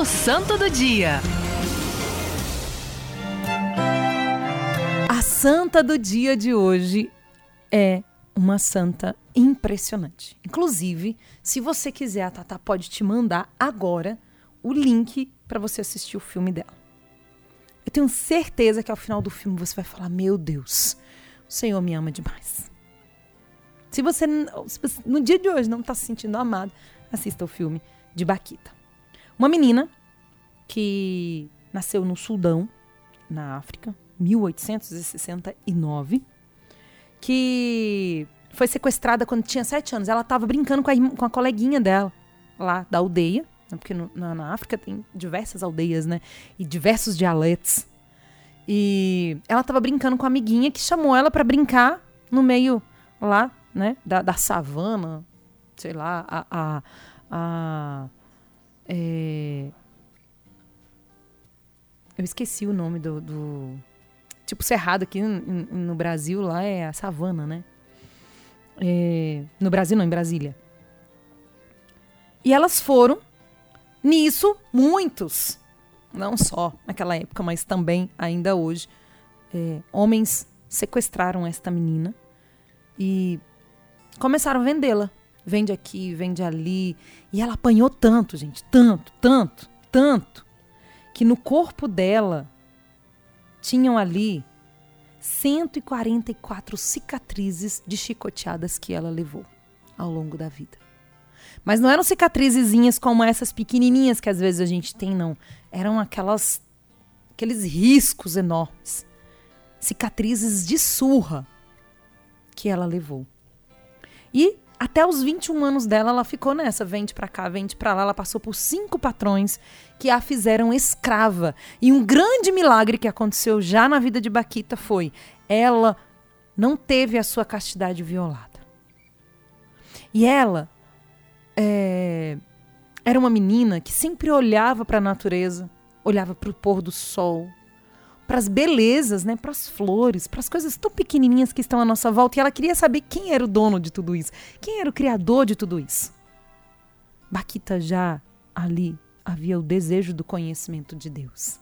O Santo do Dia. A santa do dia de hoje é uma santa impressionante. Inclusive, se você quiser, a Tata pode te mandar agora o link para você assistir o filme dela. Eu tenho certeza que ao final do filme você vai falar: Meu Deus, o Senhor me ama demais. Se você, se você no dia de hoje não está se sentindo amado, assista o filme de Baquita. Uma menina que nasceu no Sudão, na África, 1869, que foi sequestrada quando tinha sete anos. Ela estava brincando com a, com a coleguinha dela, lá da aldeia, né, porque no, na, na, África tem diversas aldeias, né? E diversos dialetos. E ela estava brincando com a amiguinha que chamou ela para brincar no meio lá, né? Da, da savana, sei lá, a. a, a é... Eu esqueci o nome do, do tipo Cerrado aqui no Brasil, lá é a savana, né? É, no Brasil não, em Brasília. E elas foram, nisso, muitos, não só naquela época, mas também ainda hoje, é, homens sequestraram esta menina e começaram a vendê-la. Vende aqui, vende ali. E ela apanhou tanto, gente, tanto, tanto, tanto, que no corpo dela tinham ali 144 cicatrizes de chicoteadas que ela levou ao longo da vida. Mas não eram cicatrizezinhas como essas pequenininhas que às vezes a gente tem, não. Eram aquelas aqueles riscos enormes. Cicatrizes de surra que ela levou. E até os 21 anos dela, ela ficou nessa, vende para cá, vende para lá. Ela passou por cinco patrões que a fizeram escrava. E um grande milagre que aconteceu já na vida de Baquita foi: ela não teve a sua castidade violada. E ela é, era uma menina que sempre olhava para a natureza, olhava para o pôr do sol, para as belezas, né, para as flores, para as coisas tão pequenininhas que estão à nossa volta. E ela queria saber quem era o dono de tudo isso, quem era o criador de tudo isso. Baquita já ali havia o desejo do conhecimento de Deus.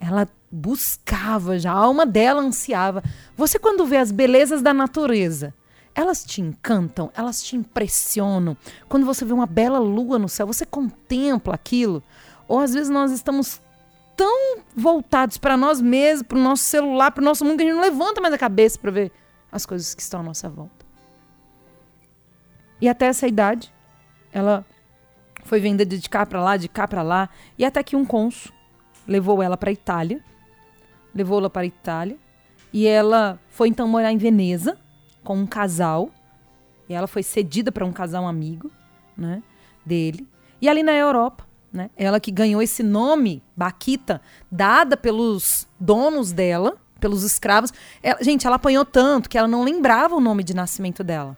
Ela buscava já, a alma dela ansiava. Você, quando vê as belezas da natureza, elas te encantam, elas te impressionam. Quando você vê uma bela lua no céu, você contempla aquilo. Ou às vezes nós estamos tão voltados para nós mesmos, para o nosso celular, para o nosso mundo, que a gente não levanta mais a cabeça para ver as coisas que estão à nossa volta. E até essa idade, ela foi vendida de cá para lá, de cá para lá, e até que um cônsul levou ela para Itália, levou-la para Itália, e ela foi então morar em Veneza com um casal, e ela foi cedida para um casal amigo, né, dele. E ali na Europa, né? Ela que ganhou esse nome, Baquita, dada pelos donos dela, pelos escravos. Ela, gente, ela apanhou tanto que ela não lembrava o nome de nascimento dela.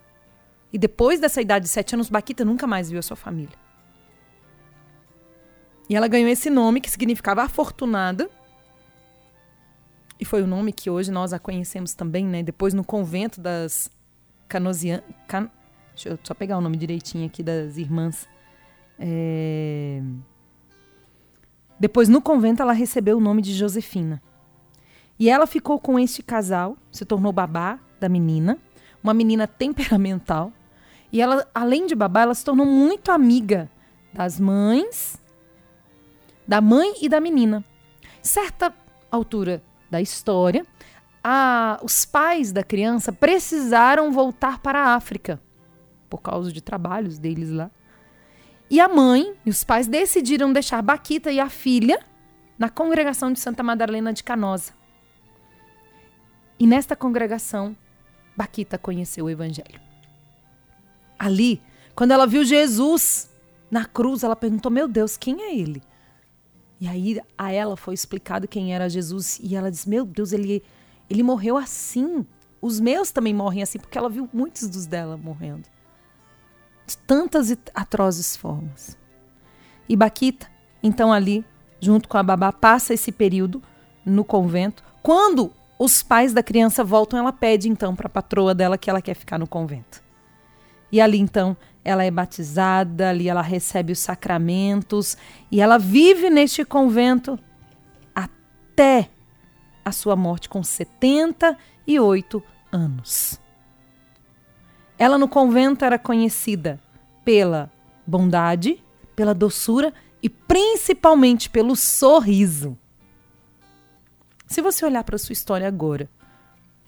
E depois dessa idade de sete anos, Baquita nunca mais viu a sua família. E ela ganhou esse nome que significava afortunada. E foi o nome que hoje nós a conhecemos também, né? Depois no convento das Canosianas. Can... Deixa eu só pegar o nome direitinho aqui das irmãs é... Depois, no convento, ela recebeu o nome de Josefina. E ela ficou com este casal, se tornou babá da menina, uma menina temperamental. E ela, além de babá, ela se tornou muito amiga das mães, da mãe e da menina. Certa altura da história, a, os pais da criança precisaram voltar para a África por causa de trabalhos deles lá. E a mãe e os pais decidiram deixar Baquita e a filha na congregação de Santa Madalena de Canosa. E nesta congregação, Baquita conheceu o Evangelho. Ali, quando ela viu Jesus na cruz, ela perguntou: Meu Deus, quem é ele? E aí a ela foi explicado quem era Jesus e ela disse: Meu Deus, ele, ele morreu assim. Os meus também morrem assim, porque ela viu muitos dos dela morrendo tantas e atrozes formas. E Baquita, então ali, junto com a babá, passa esse período no convento. Quando os pais da criança voltam, ela pede então para a patroa dela que ela quer ficar no convento. E ali então ela é batizada, ali ela recebe os sacramentos e ela vive neste convento até a sua morte com 78 anos. Ela no convento era conhecida pela bondade, pela doçura e principalmente pelo sorriso. Se você olhar para sua história agora,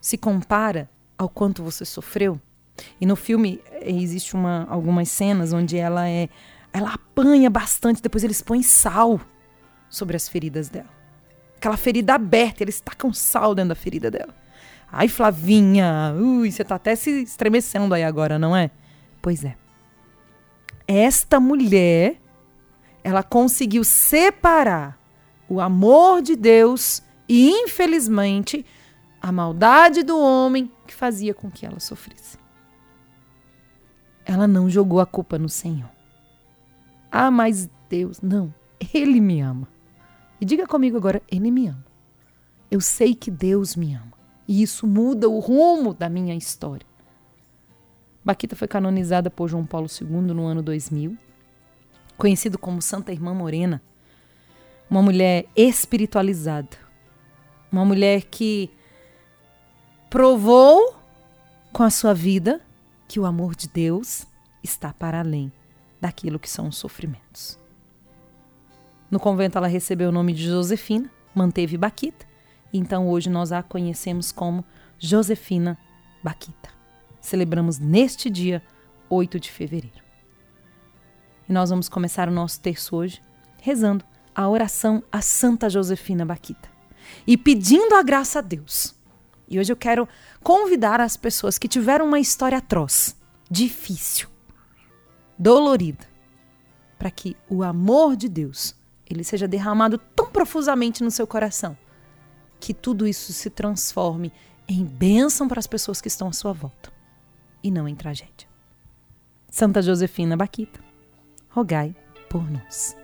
se compara ao quanto você sofreu, e no filme eh, existe uma, algumas cenas onde ela é ela apanha bastante, depois eles põem sal sobre as feridas dela. Aquela ferida aberta, eles tacam sal dentro da ferida dela. Ai, Flavinha, ui, você tá até se estremecendo aí agora, não é? Pois é. Esta mulher, ela conseguiu separar o amor de Deus e, infelizmente, a maldade do homem que fazia com que ela sofresse. Ela não jogou a culpa no Senhor. Ah, mas Deus, não. Ele me ama. E diga comigo agora, ele me ama. Eu sei que Deus me ama. E isso muda o rumo da minha história. Baquita foi canonizada por João Paulo II no ano 2000, conhecido como Santa Irmã Morena, uma mulher espiritualizada, uma mulher que provou com a sua vida que o amor de Deus está para além daquilo que são os sofrimentos. No convento ela recebeu o nome de Josefina, manteve Baquita, então hoje nós a conhecemos como Josefina Baquita. Celebramos neste dia, 8 de fevereiro. E nós vamos começar o nosso terço hoje rezando a oração a Santa Josefina Baquita e pedindo a graça a Deus e hoje eu quero convidar as pessoas que tiveram uma história atroz, difícil, dolorida, para que o amor de Deus ele seja derramado tão profusamente no seu coração que tudo isso se transforme em bênção para as pessoas que estão à sua volta e não em tragédia. Santa Josefina Baquita, rogai por nós.